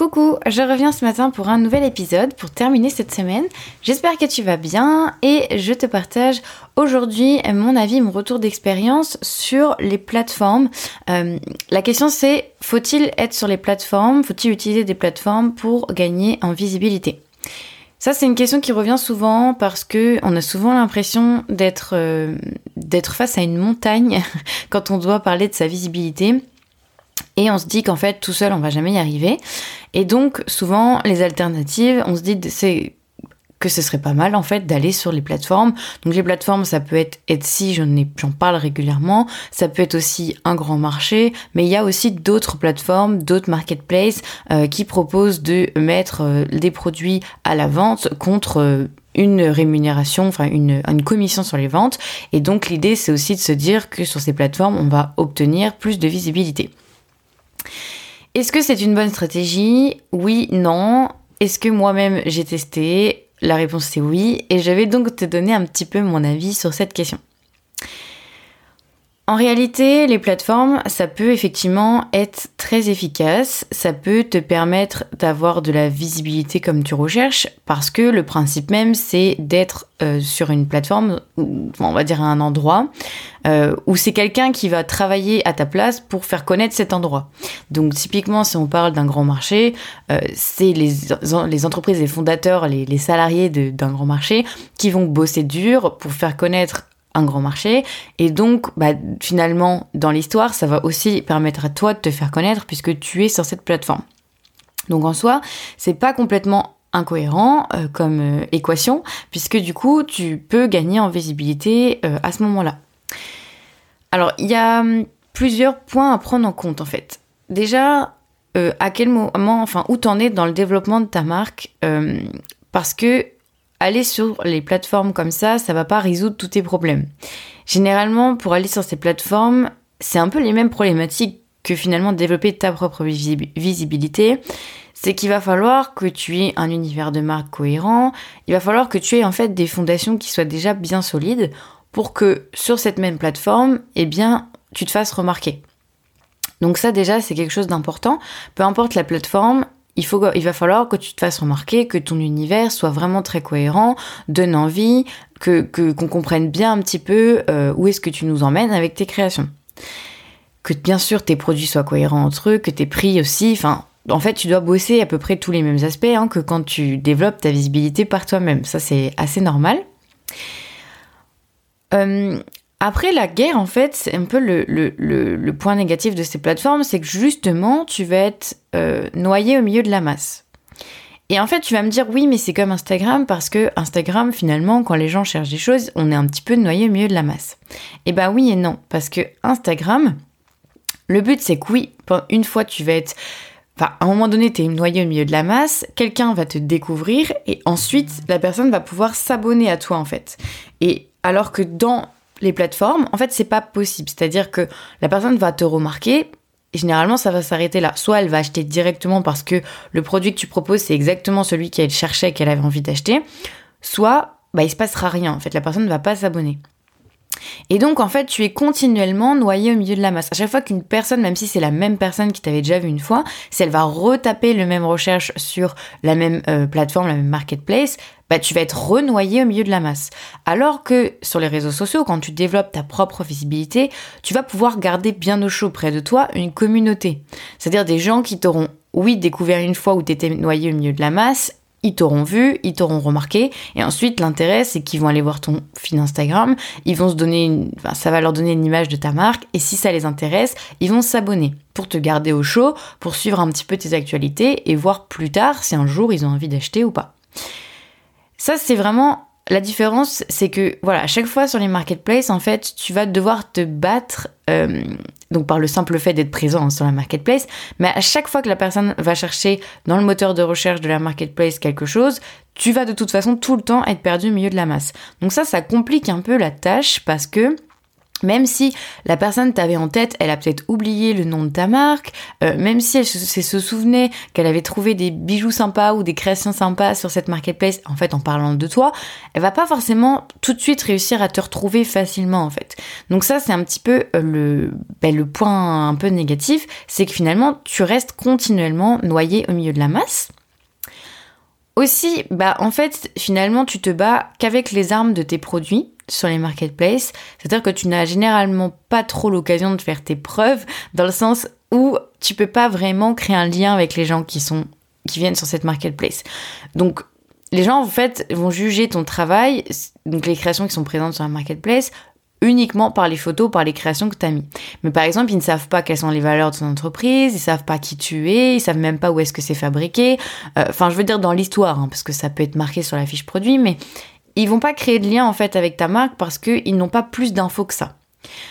Coucou, je reviens ce matin pour un nouvel épisode pour terminer cette semaine. J'espère que tu vas bien et je te partage aujourd'hui mon avis, mon retour d'expérience sur les plateformes. Euh, la question c'est, faut-il être sur les plateformes? Faut-il utiliser des plateformes pour gagner en visibilité? Ça, c'est une question qui revient souvent parce que on a souvent l'impression d'être euh, d'être face à une montagne quand on doit parler de sa visibilité. Et on se dit qu'en fait, tout seul, on va jamais y arriver. Et donc, souvent, les alternatives, on se dit que ce serait pas mal en fait d'aller sur les plateformes. Donc les plateformes, ça peut être Etsy, j'en parle régulièrement. Ça peut être aussi un grand marché, mais il y a aussi d'autres plateformes, d'autres marketplaces euh, qui proposent de mettre euh, des produits à la vente contre euh, une rémunération, enfin une commission sur les ventes. Et donc l'idée, c'est aussi de se dire que sur ces plateformes, on va obtenir plus de visibilité. Est-ce que c'est une bonne stratégie? Oui, non. Est-ce que moi-même j'ai testé? La réponse c'est oui. Et je vais donc te donner un petit peu mon avis sur cette question. En réalité, les plateformes, ça peut effectivement être très efficace, ça peut te permettre d'avoir de la visibilité comme tu recherches, parce que le principe même, c'est d'être euh, sur une plateforme, on va dire un endroit, euh, où c'est quelqu'un qui va travailler à ta place pour faire connaître cet endroit. Donc typiquement, si on parle d'un grand marché, euh, c'est les, entreprises, les fondateurs, les salariés d'un grand marché qui vont bosser dur pour faire connaître un grand marché. Et donc, bah, finalement, dans l'histoire, ça va aussi permettre à toi de te faire connaître puisque tu es sur cette plateforme. Donc en soi, c'est pas complètement incohérent euh, comme euh, équation puisque du coup, tu peux gagner en visibilité euh, à ce moment-là. Alors, il y a hum, plusieurs points à prendre en compte en fait. Déjà, à quel moment, enfin, où t'en es dans le développement de ta marque parce que aller sur les plateformes comme ça, ça va pas résoudre tous tes problèmes. Généralement, pour aller sur ces plateformes, c'est un peu les mêmes problématiques que finalement développer ta propre visibilité. C'est qu'il va falloir que tu aies un univers de marque cohérent, il va falloir que tu aies en fait des fondations qui soient déjà bien solides pour que sur cette même plateforme, eh bien, tu te fasses remarquer. Donc ça déjà, c'est quelque chose d'important. Peu importe la plateforme, il, va falloir que tu te fasses remarquer, que ton univers soit vraiment très cohérent, donne envie, que qu'on comprenne bien un petit peu euh, où est-ce que tu nous emmènes avec tes créations. Que bien sûr tes produits soient cohérents entre eux, que tes prix aussi, enfin en fait, tu dois bosser à peu près tous les mêmes aspects hein, que quand tu développes ta visibilité par toi-même. Ça, c'est assez normal. Euh, après la guerre, en fait, c'est un peu le, le, le, point négatif de ces plateformes, c'est que justement, tu vas être euh, noyé au milieu de la masse. Et en fait, tu vas me dire, oui, mais c'est comme Instagram, parce que Instagram, finalement, quand les gens cherchent des choses, on est un petit peu noyé au milieu de la masse. Et bah oui et non, parce que Instagram, le but, c'est que oui, une fois, tu vas être... Enfin, à un moment donné, tu es noyé au milieu de la masse, quelqu'un va te découvrir, et ensuite, la personne va pouvoir s'abonner à toi, en fait. Et alors que dans les plateformes, en fait, c'est pas possible. C'est-à-dire que la personne va te remarquer. Et généralement, ça va s'arrêter là. Soit elle va acheter directement parce que le produit que tu proposes, c'est exactement celui qu'elle cherchait, qu'elle avait envie d'acheter. Soit, bah, il se passera rien. En fait, la personne ne va pas s'abonner. Et donc, en fait, tu es continuellement noyé au milieu de la masse. À chaque fois qu'une personne, même si c'est la même personne qui t'avait déjà vu une fois, si elle va retaper le même recherche sur la même euh, plateforme, la même marketplace, bah, tu vas être renoyé au milieu de la masse. Alors que sur les réseaux sociaux, quand tu développes ta propre visibilité, tu vas pouvoir garder bien au chaud près de toi une communauté. C'est-à-dire des gens qui t'auront, oui, découvert une fois où tu étais noyé au milieu de la masse ils t'auront vu, ils t'auront remarqué, et ensuite l'intérêt c'est qu'ils vont aller voir ton fil Instagram, ils vont se donner, ça va leur donner une image de ta marque, et si ça les intéresse, ils vont s'abonner pour te garder au chaud, pour suivre un petit peu tes actualités et voir plus tard si un jour ils ont envie d'acheter ou pas. Ça c'est vraiment la différence, c'est que voilà, à chaque fois sur les marketplaces, en fait, tu vas devoir te battre, euh, donc par le simple fait d'être présent sur la marketplace, mais à chaque fois que la personne va chercher dans le moteur de recherche de la marketplace quelque chose, tu vas de toute façon tout le temps être perdu au milieu de la masse. Donc ça, ça complique un peu la tâche parce que Même si la personne t'avait en tête, elle a peut-être oublié le nom de ta marque, euh, même si elle se, souvenait qu'elle avait trouvé des bijoux sympas ou des créations sympas sur cette marketplace, en fait en parlant de toi, elle va pas forcément tout de suite réussir à te retrouver facilement en fait. Donc ça c'est un petit peu euh, le, ben, le point un peu négatif, c'est que finalement tu restes continuellement noyé au milieu de la masse. Aussi, bah en fait, finalement, tu te bats qu'avec les armes de tes produits sur les marketplaces. C'est-à-dire que tu n'as généralement pas trop l'occasion de faire tes preuves dans le sens où tu peux pas vraiment créer un lien avec les gens qui sont qui viennent sur cette marketplace. Donc les gens en fait vont juger ton travail, donc les créations qui sont présentes sur la marketplace uniquement par les photos, par les créations que tu as mis. Mais par exemple, ils ne savent pas quelles sont les valeurs de ton entreprise, ils savent pas qui tu es, ils savent même pas où est-ce que c'est fabriqué. Euh, enfin, je veux dire dans l'histoire, hein, parce que ça peut être marqué sur la fiche produit, mais ils vont pas créer de lien en fait avec ta marque parce qu'ils n'ont pas plus d'infos que ça.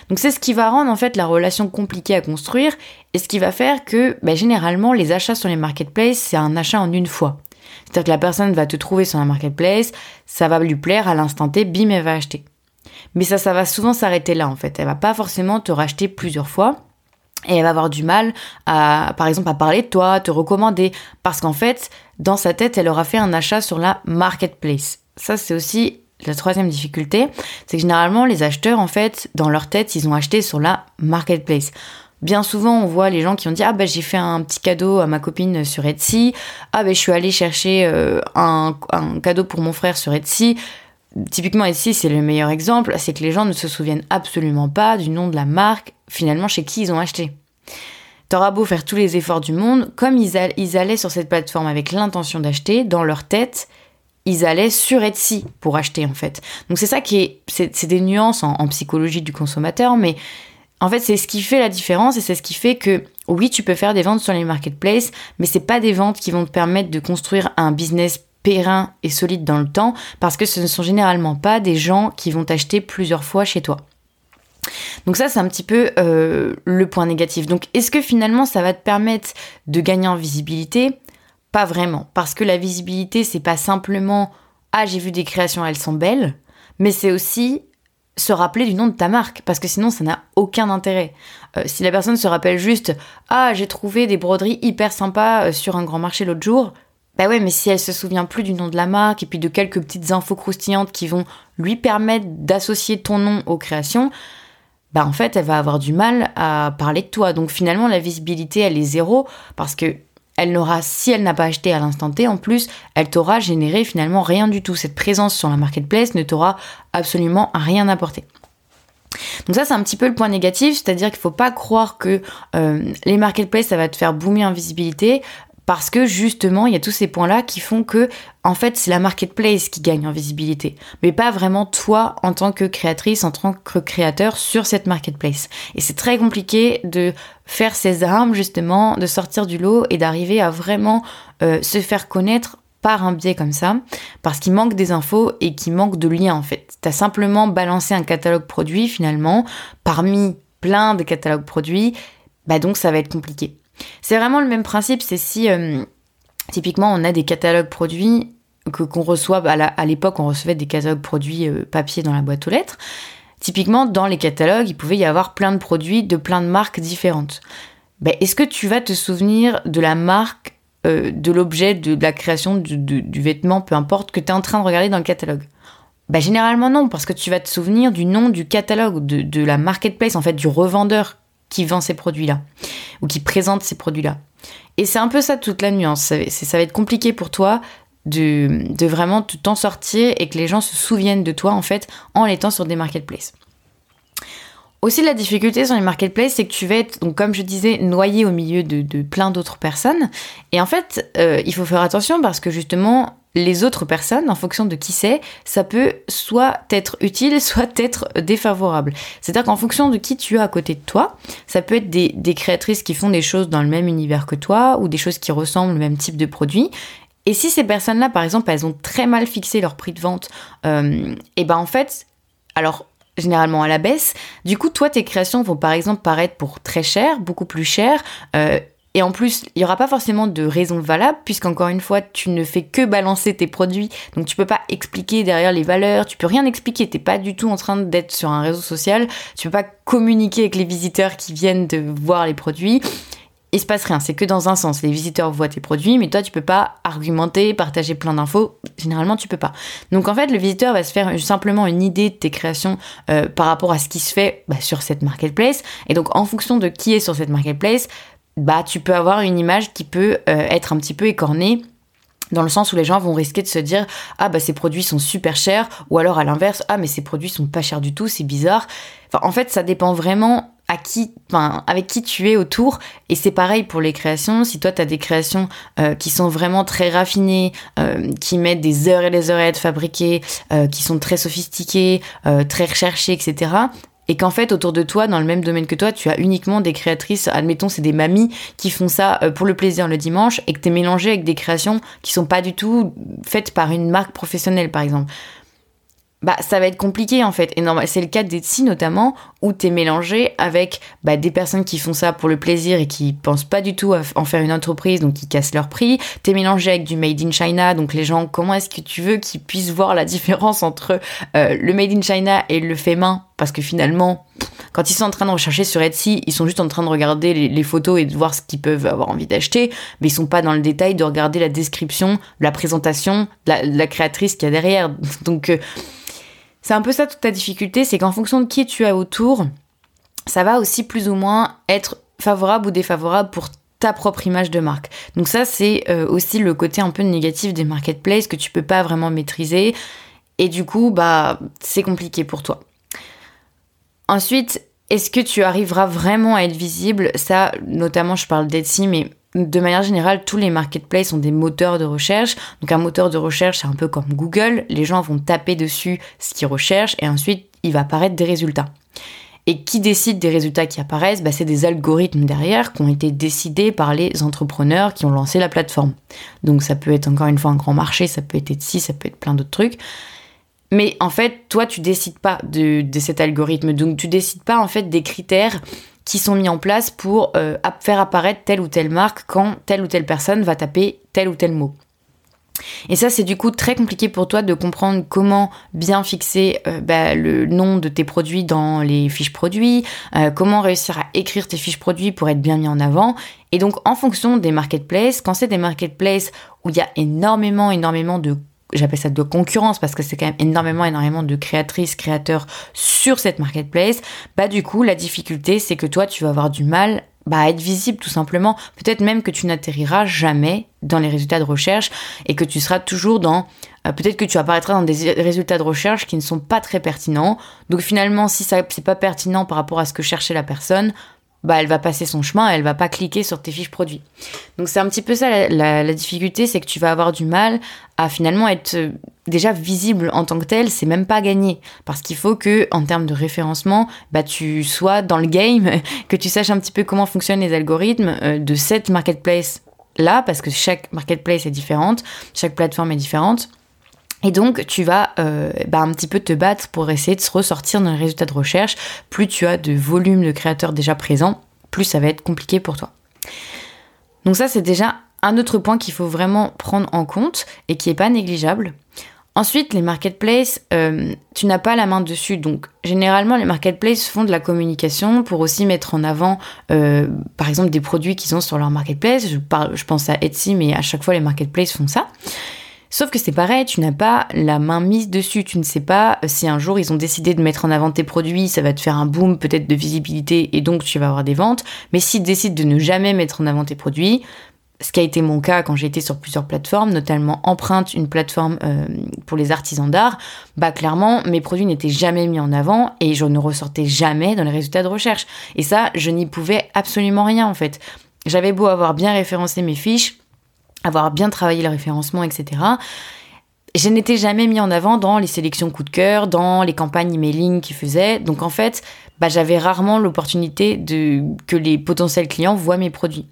Donc c'est ce qui va rendre en fait la relation compliquée à construire et ce qui va faire que bah, généralement les achats sur les marketplaces c'est un achat en une fois. C'est-à-dire que la personne va te trouver sur la marketplace, ça va lui plaire à l'instant T, bim elle va acheter. Mais ça, ça va souvent s'arrêter là en fait. Elle va pas forcément te racheter plusieurs fois. Et elle va avoir du mal à, par exemple, à parler de toi, te recommander. Parce qu'en fait, dans sa tête, elle aura fait un achat sur la marketplace. Ça, c'est aussi la troisième difficulté. C'est que généralement, les acheteurs, en fait, dans leur tête, ils ont acheté sur la marketplace. Bien souvent, on voit les gens qui ont dit ah ben j'ai fait un petit cadeau à ma copine sur Etsy, ah ben je suis allée chercher euh, un, cadeau pour mon frère sur Etsy. Typiquement ici, c'est le meilleur exemple, c'est que les gens ne se souviennent absolument pas du nom de la marque, finalement, chez qui ils ont acheté. T'auras beau faire tous les efforts du monde, comme ils, allaient sur cette plateforme avec l'intention d'acheter, dans leur tête, ils allaient sur Etsy pour acheter en fait. Donc c'est ça qui est, c'est des nuances en, psychologie du consommateur, mais en fait c'est ce qui fait la différence et c'est ce qui fait que oui tu peux faire des ventes sur les marketplaces, mais c'est pas des ventes qui vont te permettre de construire un business périn et solide dans le temps parce que ce ne sont généralement pas des gens qui vont t'acheter plusieurs fois chez toi. Donc ça, c'est un petit peu euh, le point négatif. Donc est-ce que finalement, ça va te permettre de gagner en visibilité? Pas vraiment, parce que la visibilité, c'est pas simplement ah j'ai vu des créations, elles sont belles, mais c'est aussi se rappeler du nom de ta marque, parce que sinon ça n'a aucun intérêt. Euh, si la personne se rappelle juste ah j'ai trouvé des broderies hyper sympas euh, sur un grand marché l'autre jour, bah ouais, mais si elle se souvient plus du nom de la marque et puis de quelques petites infos croustillantes qui vont lui permettre d'associer ton nom aux créations, bah en fait, elle va avoir du mal à parler de toi. Donc finalement, la visibilité, elle est zéro parce que elle n'aura, si elle n'a pas acheté à l'instant T, en plus, elle t'aura généré finalement rien du tout. Cette présence sur la marketplace ne t'aura absolument rien apporté. Donc ça c'est un petit peu le point négatif, c'est-à-dire qu'il faut pas croire que euh, les marketplaces ça va te faire boomer en visibilité parce que justement, il y a tous ces points-là qui font que, en fait, c'est la marketplace qui gagne en visibilité, mais pas vraiment toi en tant que créatrice, en tant que créateur sur cette marketplace. Et c'est très compliqué de faire ses armes, justement, de sortir du lot et d'arriver à vraiment euh, se faire connaître par un biais comme ça, parce qu'il manque des infos et qu'il manque de liens en fait. T'as simplement balancé un catalogue produit finalement parmi plein de catalogues produits, bah donc ça va être compliqué. C'est vraiment le même principe, c'est si euh, typiquement on a des catalogues produits que qu'on reçoit à l'époque on recevait des catalogues produits euh, papier dans la boîte aux lettres. Typiquement dans les catalogues, il pouvait y avoir plein de produits de plein de marques différentes. Ben, est-ce que tu vas te souvenir de la marque, euh, de l'objet, de, la création du, vêtement, peu importe, que tu es en train de regarder dans le catalogue? Ben, Généralement non, parce que tu vas te souvenir du nom du catalogue, de, de la marketplace, en fait, du revendeur qui vend ces produits-là ou qui présente ces produits-là. Et c'est un peu ça toute la nuance. Ça, va être compliqué pour toi de, de vraiment t'en sortir et que les gens se souviennent de toi en fait en étant sur des marketplaces. Aussi, la difficulté sur les marketplaces, c'est que tu vas être, donc, comme je disais, noyé au milieu de, plein d'autres personnes. Et en fait, euh, il faut faire attention parce que justement, les autres personnes, en fonction de qui c'est, ça peut soit être utile, soit être défavorable. C'est-à-dire qu'en fonction de qui tu as à côté de toi, ça peut être des, créatrices qui font des choses dans le même univers que toi ou des choses qui ressemblent au même type de produit. Et si ces personnes-là, par exemple, elles ont très mal fixé leur prix de vente, euh, et ben en fait, alors généralement à la baisse. Du coup, toi, tes créations vont par exemple paraître pour très cher, beaucoup plus cher, euh, Et en plus, il n'y aura pas forcément de raison valable, puisqu'encore une fois, tu ne fais que balancer tes produits. Donc tu peux pas expliquer derrière les valeurs, tu peux rien expliquer. T'es pas du tout en train d'être sur un réseau social. Tu peux pas communiquer avec les visiteurs qui viennent de voir les produits. Il se passe rien, c'est que dans un sens. Les visiteurs voient tes produits, mais toi, tu peux pas argumenter, partager plein d'infos. Généralement, tu peux pas. Donc en fait, le visiteur va se faire simplement une idée de tes créations euh, par rapport à ce qui se fait bah, sur cette marketplace. Et donc en fonction de qui est sur cette marketplace, bah tu peux avoir une image qui peut euh, être un petit peu écornée dans le sens où les gens vont risquer de se dire ah bah ces produits sont super chers ou alors à l'inverse ah mais ces produits sont pas chers du tout c'est bizarre enfin en fait ça dépend vraiment qui enfin avec qui tu es autour. Et c'est pareil pour les créations. Si toi tu as des créations euh, qui sont vraiment très raffinées euh, qui mettent des heures et des heures à être fabriquées qui sont très sophistiquées très recherchées etc et qu'en fait autour de toi, dans le même domaine que toi, tu as uniquement des créatrices, admettons c'est des mamies qui font ça euh, pour le plaisir le dimanche et que tu es mélangé avec des créations qui sont pas du tout faites par une marque professionnelle par exemple. Bah ça va être compliqué en fait. Et c'est le cas d'Etsy notamment où t'es mélangé avec bah, des personnes qui font ça pour le plaisir et qui pensent pas du tout à en faire une entreprise, donc qui cassent leur prix. T'es mélangé avec du made in China, donc les gens, comment est-ce que tu veux qu'ils puissent voir la différence entre euh, le made in China et le fait main? Parce que finalement, quand ils sont en train de rechercher sur Etsy, ils sont juste en train de regarder les, photos et de voir ce qu'ils peuvent avoir envie d'acheter, mais ils sont pas dans le détail de regarder la description, la présentation, la, la créatrice qu'il y a derrière. Donc euh, c'est un peu ça toute ta difficulté, c'est qu'en fonction de qui tu as autour, ça va aussi plus ou moins être favorable ou défavorable pour ta propre image de marque. Donc ça, c'est euh, aussi le côté un peu négatif des marketplaces que tu peux pas vraiment maîtriser. Et du coup, bah, c'est compliqué pour toi. Ensuite, est-ce que tu arriveras vraiment à être visible? Ça, notamment, je parle d'Etsy, mais de manière générale, tous les marketplaces ont des moteurs de recherche. Donc un moteur de recherche, c'est un peu comme Google. Les gens vont taper dessus ce qu'ils recherchent et ensuite, il va apparaître des résultats. Et qui décide des résultats qui apparaissent? Bah, C'est des algorithmes derrière qui ont été décidés par les entrepreneurs qui ont lancé la plateforme. Donc ça peut être encore une fois un grand marché, ça peut être Etsy, ça peut être plein d'autres trucs. Mais en fait, toi, tu décides pas de, de cet algorithme. Donc tu décides pas en fait des critères qui sont mis en place pour euh, faire apparaître telle ou telle marque quand telle ou telle personne va taper tel ou tel mot. Et ça, c'est du coup très compliqué pour toi de comprendre comment bien fixer euh, bah, le nom de tes produits dans les fiches produits, euh, comment réussir à écrire tes fiches produits pour être bien mis en avant. Et donc, en fonction des marketplaces, quand c'est des marketplaces où il y a énormément, énormément de j'appelle ça de concurrence parce que c'est quand même énormément, énormément de créatrices, créateurs sur cette marketplace, bah du coup, la difficulté, c'est que toi, tu vas avoir du mal bah, à être visible tout simplement. Peut-être même que tu n'atterriras jamais dans les résultats de recherche et que tu seras toujours dans... Euh, peut-être que tu apparaîtras dans des résultats de recherche qui ne sont pas très pertinents. Donc finalement, si ça c'est pas pertinent par rapport à ce que cherchait la personne, bah, elle va passer son chemin, elle va pas cliquer sur tes fiches produits. Donc c'est un petit peu ça la, difficulté, c'est que tu vas avoir du mal à finalement être euh, déjà visible en tant que tel, c'est même pas gagné parce qu'il faut que en termes de référencement, bah tu sois dans le game, que tu saches un petit peu comment fonctionnent les algorithmes euh, de cette marketplace là parce que chaque marketplace est différente, chaque plateforme est différente. Et donc, tu vas euh, bah, un petit peu te battre pour essayer de se ressortir dans les résultats de recherche. Plus tu as de volume de créateurs déjà présents, plus ça va être compliqué pour toi. Donc ça, c'est déjà un autre point qu'il faut vraiment prendre en compte et qui n'est pas négligeable. Ensuite, les marketplaces, euh, tu n'as pas la main dessus. Donc, généralement, les marketplaces font de la communication pour aussi mettre en avant, euh, par exemple, des produits qu'ils ont sur leur marketplace. Je, pense à Etsy, mais à chaque fois, les marketplaces font ça. Sauf que c'est pareil, tu n'as pas la main mise dessus, tu ne sais pas euh, si un jour ils ont décidé de mettre en avant tes produits, ça va te faire un boom peut-être de visibilité et donc tu vas avoir des ventes. Mais s'ils décident de ne jamais mettre en avant tes produits, ce qui a été mon cas quand j'ai été sur plusieurs plateformes, notamment Empreinte, une plateforme euh, pour les artisans d'art, bah clairement mes produits n'étaient jamais mis en avant et je ne ressortais jamais dans les résultats de recherche. Et ça, je n'y pouvais absolument rien en fait. J'avais beau avoir bien référencé mes fiches, avoir bien travaillé le référencement, etc. Je n'étais jamais mis en avant dans les sélections coup de cœur, dans les campagnes emailing qu'ils faisaient. Donc en fait, bah, j'avais rarement l'opportunité de que les potentiels clients voient mes produits.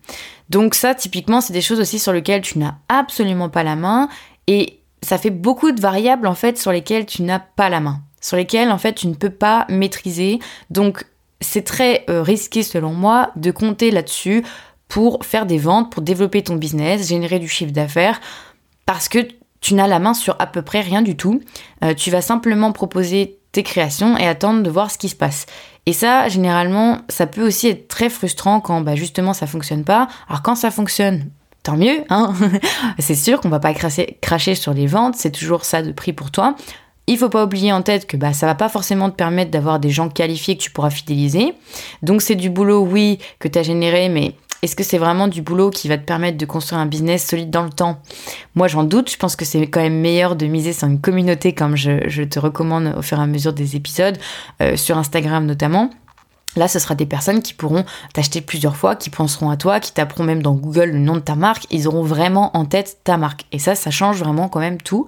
Donc ça, typiquement, c'est des choses aussi sur lesquelles tu n'as absolument pas la main et ça fait beaucoup de variables en fait sur lesquelles tu n'as pas la main, sur lesquelles en fait tu ne peux pas maîtriser. Donc c'est très euh, risqué selon moi de compter là-dessus pour faire des ventes, pour développer ton business, générer du chiffre d'affaires, parce que tu n'as la main sur à peu près rien du tout. Euh, tu vas simplement proposer tes créations et attendre de voir ce qui se passe. Et ça, généralement, ça peut aussi être très frustrant quand bah, justement ça fonctionne pas. Alors quand ça fonctionne, tant mieux, hein c'est sûr qu'on va pas cracher, sur les ventes, c'est toujours ça de prix pour toi. Il faut pas oublier en tête que bah, ça va pas forcément te permettre d'avoir des gens qualifiés que tu pourras fidéliser. Donc c'est du boulot, oui, que tu as généré, mais est-ce que c'est vraiment du boulot qui va te permettre de construire un business solide dans le temps? Moi, j'en doute. Je pense que c'est quand même meilleur de miser sur une communauté, comme je, te recommande au fur et à mesure des épisodes, euh, sur Instagram notamment. Là, ce sera des personnes qui pourront t'acheter plusieurs fois, qui penseront à toi, qui taperont même dans Google le nom de ta marque. Ils auront vraiment en tête ta marque. Et ça, ça change vraiment quand même tout.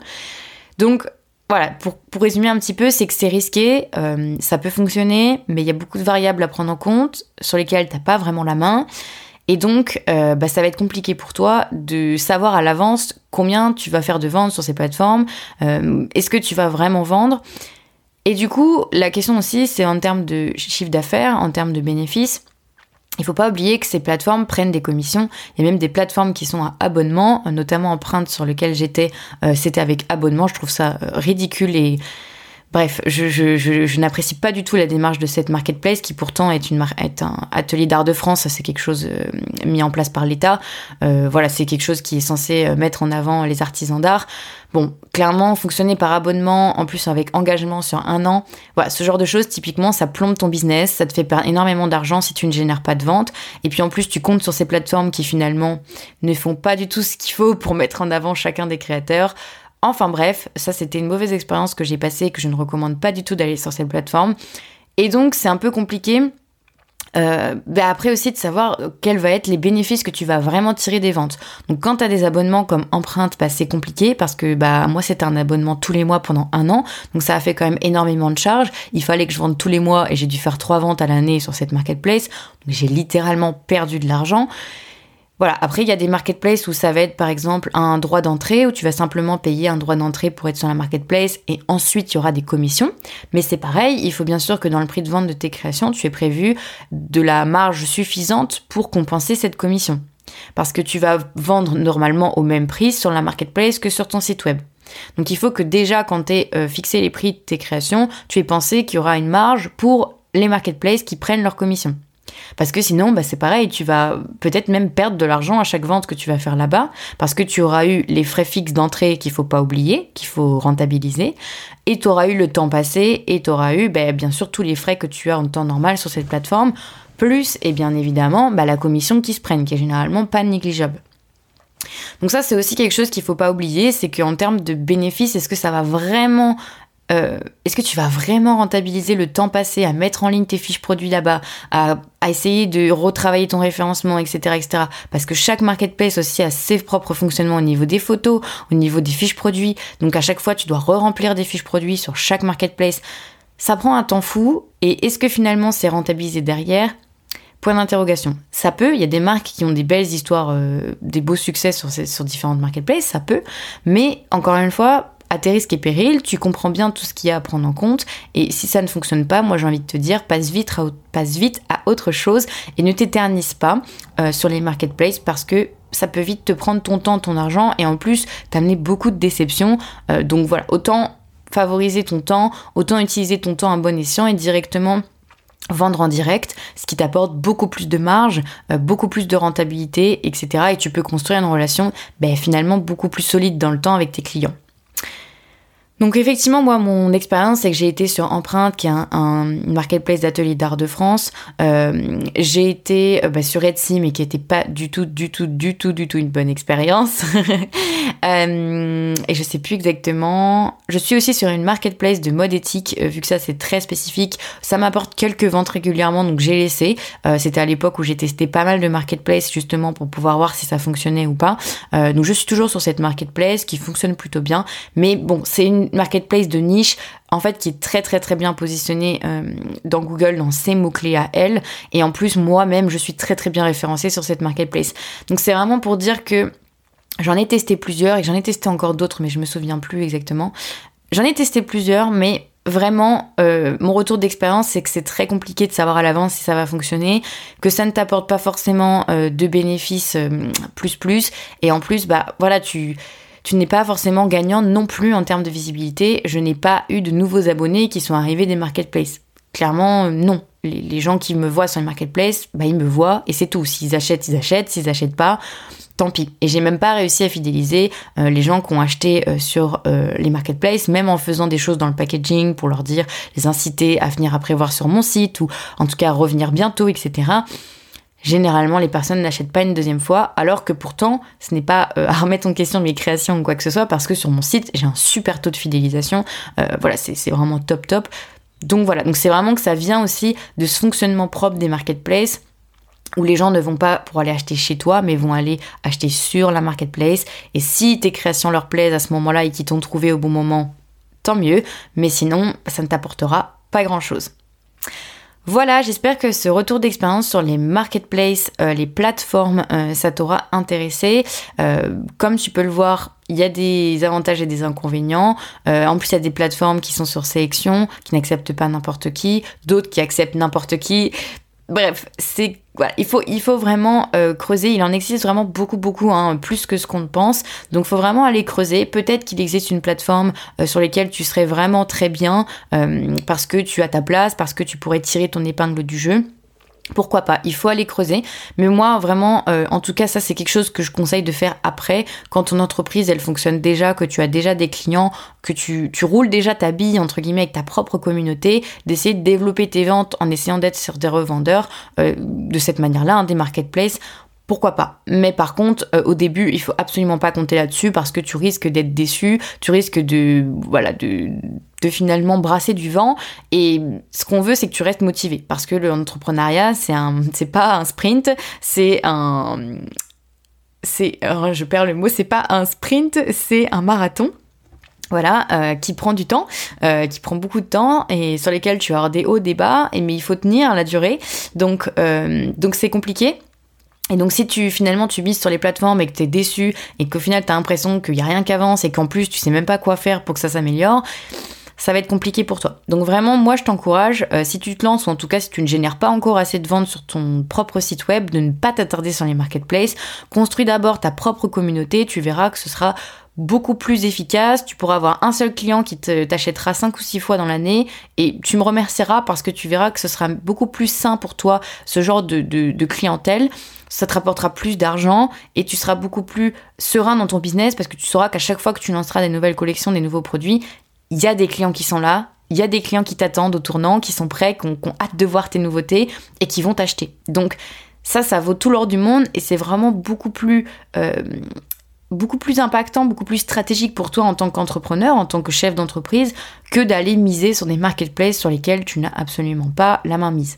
Donc, voilà, pour, résumer un petit peu, c'est que c'est risqué, euh, ça peut fonctionner, mais il y a beaucoup de variables à prendre en compte sur lesquelles tu n'as pas vraiment la main. Et donc, euh, bah, ça va être compliqué pour toi de savoir à l'avance combien tu vas faire de ventes sur ces plateformes. Euh, est-ce que tu vas vraiment vendre? Et du coup, la question aussi, c'est en termes de chiffre d'affaires, en termes de bénéfices. Il faut pas oublier que ces plateformes prennent des commissions. Il y a même des plateformes qui sont à abonnement, notamment Empreinte sur lequel j'étais, euh, c'était avec abonnement. Je trouve ça ridicule et Bref, je, n'apprécie pas du tout la démarche de cette marketplace qui pourtant est, un atelier d'art de France. C'est quelque chose euh, mis en place par l'État. Euh, voilà, c'est quelque chose qui est censé euh, mettre en avant les artisans d'art. Bon, clairement, fonctionner par abonnement, en plus avec engagement sur un an, ce genre de choses, typiquement, ça plombe ton business, ça te fait perdre énormément d'argent si tu ne génères pas de vente. Et puis en plus, tu comptes sur ces plateformes qui finalement ne font pas du tout ce qu'il faut pour mettre en avant chacun des créateurs. Enfin bref, ça c'était une mauvaise expérience que j'ai passée et que je ne recommande pas du tout d'aller sur cette plateforme. Et donc c'est un peu compliqué. Euh, bah, après aussi de savoir quels vont être les bénéfices que tu vas vraiment tirer des ventes. Donc quand tu as des abonnements comme Empreinte, bah, c'est compliqué parce que bah moi c'était un abonnement tous les mois pendant un an, donc ça a fait quand même énormément de charges. Il fallait que je vende tous les mois et j'ai dû faire trois ventes à l'année sur cette marketplace, j'ai littéralement perdu de l'argent. Voilà, après il y a des marketplaces où ça va être par exemple un droit d'entrée où tu vas simplement payer un droit d'entrée pour être sur la marketplace et ensuite il y aura des commissions. Mais c'est pareil, il faut bien sûr que dans le prix de vente de tes créations, tu aies prévu de la marge suffisante pour compenser cette commission. Parce que tu vas vendre normalement au même prix sur la marketplace que sur ton site web. Donc il faut que déjà quand tu aies euh, fixé les prix de tes créations, tu aies pensé qu'il y aura une marge pour les marketplaces qui prennent leur commission. Parce que sinon, bah, c'est pareil, tu vas peut-être même perdre de l'argent à chaque vente que tu vas faire là-bas, parce que tu auras eu les frais fixes d'entrée qu'il faut pas oublier, qu'il faut rentabiliser, et tu auras eu le temps passé, et tu auras eu bah, bien sûr tous les frais que tu as en temps normal sur cette plateforme, plus, et bien évidemment, bah, la commission qui se prenne, qui est généralement pas négligeable. Donc ça, c'est aussi quelque chose qu'il faut pas oublier, c'est qu'en termes de bénéfices, est-ce que ça va vraiment euh, est-ce que tu vas vraiment rentabiliser le temps passé à mettre en ligne tes fiches produits là-bas, à, essayer de retravailler ton référencement, etc., etc. Parce que chaque marketplace aussi a ses propres fonctionnements au niveau des photos, au niveau des fiches produits. Donc à chaque fois, tu dois re-remplir des fiches produits sur chaque marketplace. Ça prend un temps fou. Et est-ce que finalement c'est rentabilisé derrière? Point d'interrogation. Ça peut, il y a des marques qui ont des belles histoires, euh, des beaux succès sur, sur différentes marketplaces, ça peut. Mais encore une fois, à tes risques et périls, tu comprends bien tout ce qu'il y a à prendre en compte. Et si ça ne fonctionne pas, moi j'ai envie de te dire, passe vite à, autre chose et ne t'éternise pas euh, sur les marketplaces parce que ça peut vite te prendre ton temps, ton argent et en plus t'amener beaucoup de déceptions. Euh, donc voilà, autant favoriser ton temps, autant utiliser ton temps à bon escient et directement vendre en direct, ce qui t'apporte beaucoup plus de marge, euh, beaucoup plus de rentabilité, etc. Et tu peux construire une relation ben, finalement beaucoup plus solide dans le temps avec tes clients. Donc effectivement, moi, mon expérience, c'est que j'ai été sur Empreinte, qui est un, marketplace d'ateliers d'art de France. Euh, j'ai été euh, bah, sur Etsy, mais qui n'était pas du tout, du tout, du tout, du tout une bonne expérience. euh, et je sais plus exactement. Je suis aussi sur une marketplace de mode éthique, euh, vu que ça c'est très spécifique. Ça m'apporte quelques ventes régulièrement, donc j'ai laissé. C'était à l'époque où j'ai testé pas mal de marketplaces justement pour pouvoir voir si ça fonctionnait ou pas. donc je suis toujours sur cette marketplace qui fonctionne plutôt bien. Mais bon, c'est une marketplace de niche en fait qui est très très très bien positionnée euh, dans Google dans ses mots clés à elle. Et en plus moi-même je suis très très bien référencée sur cette marketplace. Donc c'est vraiment pour dire que j'en ai testé plusieurs et j'en ai testé encore d'autres mais je me souviens plus exactement. J'en ai testé plusieurs mais vraiment, euh, mon retour d'expérience, c'est que c'est très compliqué de savoir à l'avance si ça va fonctionner, que ça ne t'apporte pas forcément euh, de bénéfices plus plus, et en plus, bah voilà, tu tu n'es pas forcément gagnant non plus en termes de visibilité. Je n'ai pas eu de nouveaux abonnés qui sont arrivés des marketplaces. Clairement, non. Les, gens qui me voient sur les marketplaces, bah, ils me voient et c'est tout. S'ils achètent, ils achètent. S'ils achètent pas, tant pis. Et j'ai même pas réussi à fidéliser euh, les gens qui ont acheté euh, sur euh, les marketplaces, même en faisant des choses dans le packaging pour leur dire, les inciter à venir après voir sur mon site ou en tout cas revenir bientôt, etc. Généralement, les personnes n'achètent pas une deuxième fois, alors que pourtant, ce n'est pas à remettre en question mes créations ou quoi que ce soit, parce que sur mon site, j'ai un super taux de fidélisation. voilà, c'est vraiment top top. Donc voilà, c'est vraiment que ça vient aussi de ce fonctionnement propre des marketplaces où les gens ne vont pas pour aller acheter chez toi, mais vont aller acheter sur la marketplace. Et si tes créations leur plaisent à ce moment-là et qu'ils t'ont trouvé au bon moment, tant mieux. Mais sinon, ça ne t'apportera pas grand-chose. Voilà, j'espère que ce retour d'expérience sur les marketplaces, euh, les plateformes, euh, ça t'aura intéressé. Euh, comme tu peux le voir, il y a des avantages et des inconvénients. en plus, il y a des plateformes qui sont sur sélection, qui n'acceptent pas n'importe qui, d'autres qui acceptent n'importe qui. Bref, c'est voilà, il faut, il faut vraiment euh, creuser. Il en existe vraiment beaucoup, beaucoup, hein, plus que ce qu'on pense. Donc, faut vraiment aller creuser. Peut-être qu'il existe une plateforme euh, sur laquelle tu serais vraiment très bien euh, parce que tu as ta place, parce que tu pourrais tirer ton épingle du jeu pourquoi pas? Il faut aller creuser. Mais moi, vraiment, euh, en tout cas, ça, c'est quelque chose que je conseille de faire après, quand ton entreprise, elle fonctionne déjà, que tu as déjà des clients, que tu, roules déjà ta bille, entre guillemets, avec ta propre communauté, d'essayer de développer tes ventes en essayant d'être sur des revendeurs euh, de cette manière-là, hein, des marketplaces, pourquoi pas? Mais par contre, euh, au début, il faut absolument pas compter là-dessus parce que tu risques d'être déçu, tu risques de, voilà, de, de finalement brasser du vent. Et ce qu'on veut, c'est que tu restes motivé parce que l'entrepreneuriat, c'est un, c'est pas un sprint, c'est un, c'est, je perds le mot, c'est pas un sprint, c'est un marathon voilà, euh, qui prend du temps, euh, qui prend beaucoup de temps et sur lesquels tu as des hauts, des bas, et mais il faut tenir la durée. Donc, donc c'est compliqué. Et donc si tu finalement tu mises sur les plateformes et que tu es déçu et qu'au final tu as l'impression qu'il n'y a rien qui avance et qu'en plus tu sais même pas quoi faire pour que ça s'améliore, ça va être compliqué pour toi. Donc vraiment, moi je t'encourage, euh, si tu te lances, ou en tout cas si tu ne génères pas encore assez de ventes sur ton propre site web, de ne pas t'attarder sur les marketplaces. Construis d'abord ta propre communauté, tu verras que ce sera beaucoup plus efficace. Tu pourras avoir un seul client qui t'achètera 5 ou 6 fois dans l'année et tu me remercieras parce que tu verras que ce sera beaucoup plus sain pour toi, ce genre de, de clientèle. Ça te rapportera plus d'argent et tu seras beaucoup plus serein dans ton business parce que tu sauras qu'à chaque fois que tu lanceras des nouvelles collections, des nouveaux produits, il y a des clients qui sont là, il y a des clients qui t'attendent au tournant, qui sont prêts, qui ont, hâte de voir tes nouveautés et qui vont t'acheter. Donc ça, ça vaut tout l'or du monde et c'est vraiment beaucoup plus euh, beaucoup plus impactant, beaucoup plus stratégique pour toi en tant qu'entrepreneur, en tant que chef d'entreprise, que d'aller miser sur des marketplaces sur lesquels tu n'as absolument pas la main mise.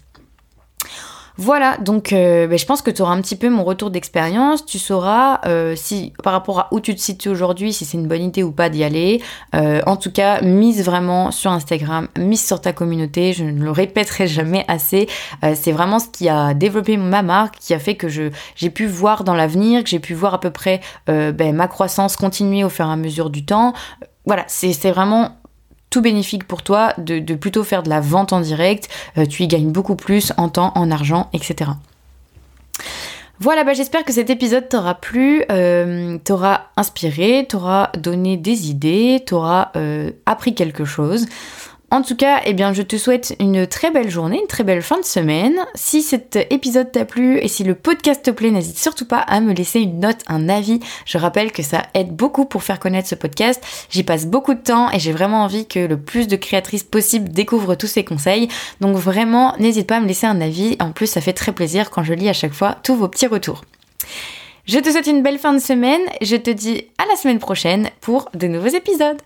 Voilà, donc euh, ben, je pense que tu auras un petit peu mon retour d'expérience. Tu sauras euh, si par rapport à où tu te situes aujourd'hui, si c'est une bonne idée ou pas d'y aller. Euh, en tout cas, mise vraiment sur Instagram, mise sur ta communauté. Je ne le répéterai jamais assez. c'est vraiment ce qui a développé ma marque, qui a fait que j'ai pu voir dans l'avenir, que j'ai pu voir à peu près ben, ma croissance continuer au fur et à mesure du temps. Voilà, c'est vraiment tout bénéfique pour toi de, plutôt faire de la vente en direct. Euh, tu y gagnes beaucoup plus en temps, en argent, etc. Voilà, bah j'espère que cet épisode t'aura plu, euh, t'aura inspiré, t'aura donné des idées, t'aura euh, appris quelque chose. En tout cas, eh bien, je te souhaite une très belle journée, une très belle fin de semaine. Si cet épisode t'a plu et si le podcast te plaît, n'hésite surtout pas à me laisser une note, un avis. Je rappelle que ça aide beaucoup pour faire connaître ce podcast. J'y passe beaucoup de temps et j'ai vraiment envie que le plus de créatrices possible découvrent tous ces conseils. Donc vraiment, n'hésite pas à me laisser un avis. En plus, ça fait très plaisir quand je lis à chaque fois tous vos petits retours. Je te souhaite une belle fin de semaine. Je te dis à la semaine prochaine pour de nouveaux épisodes.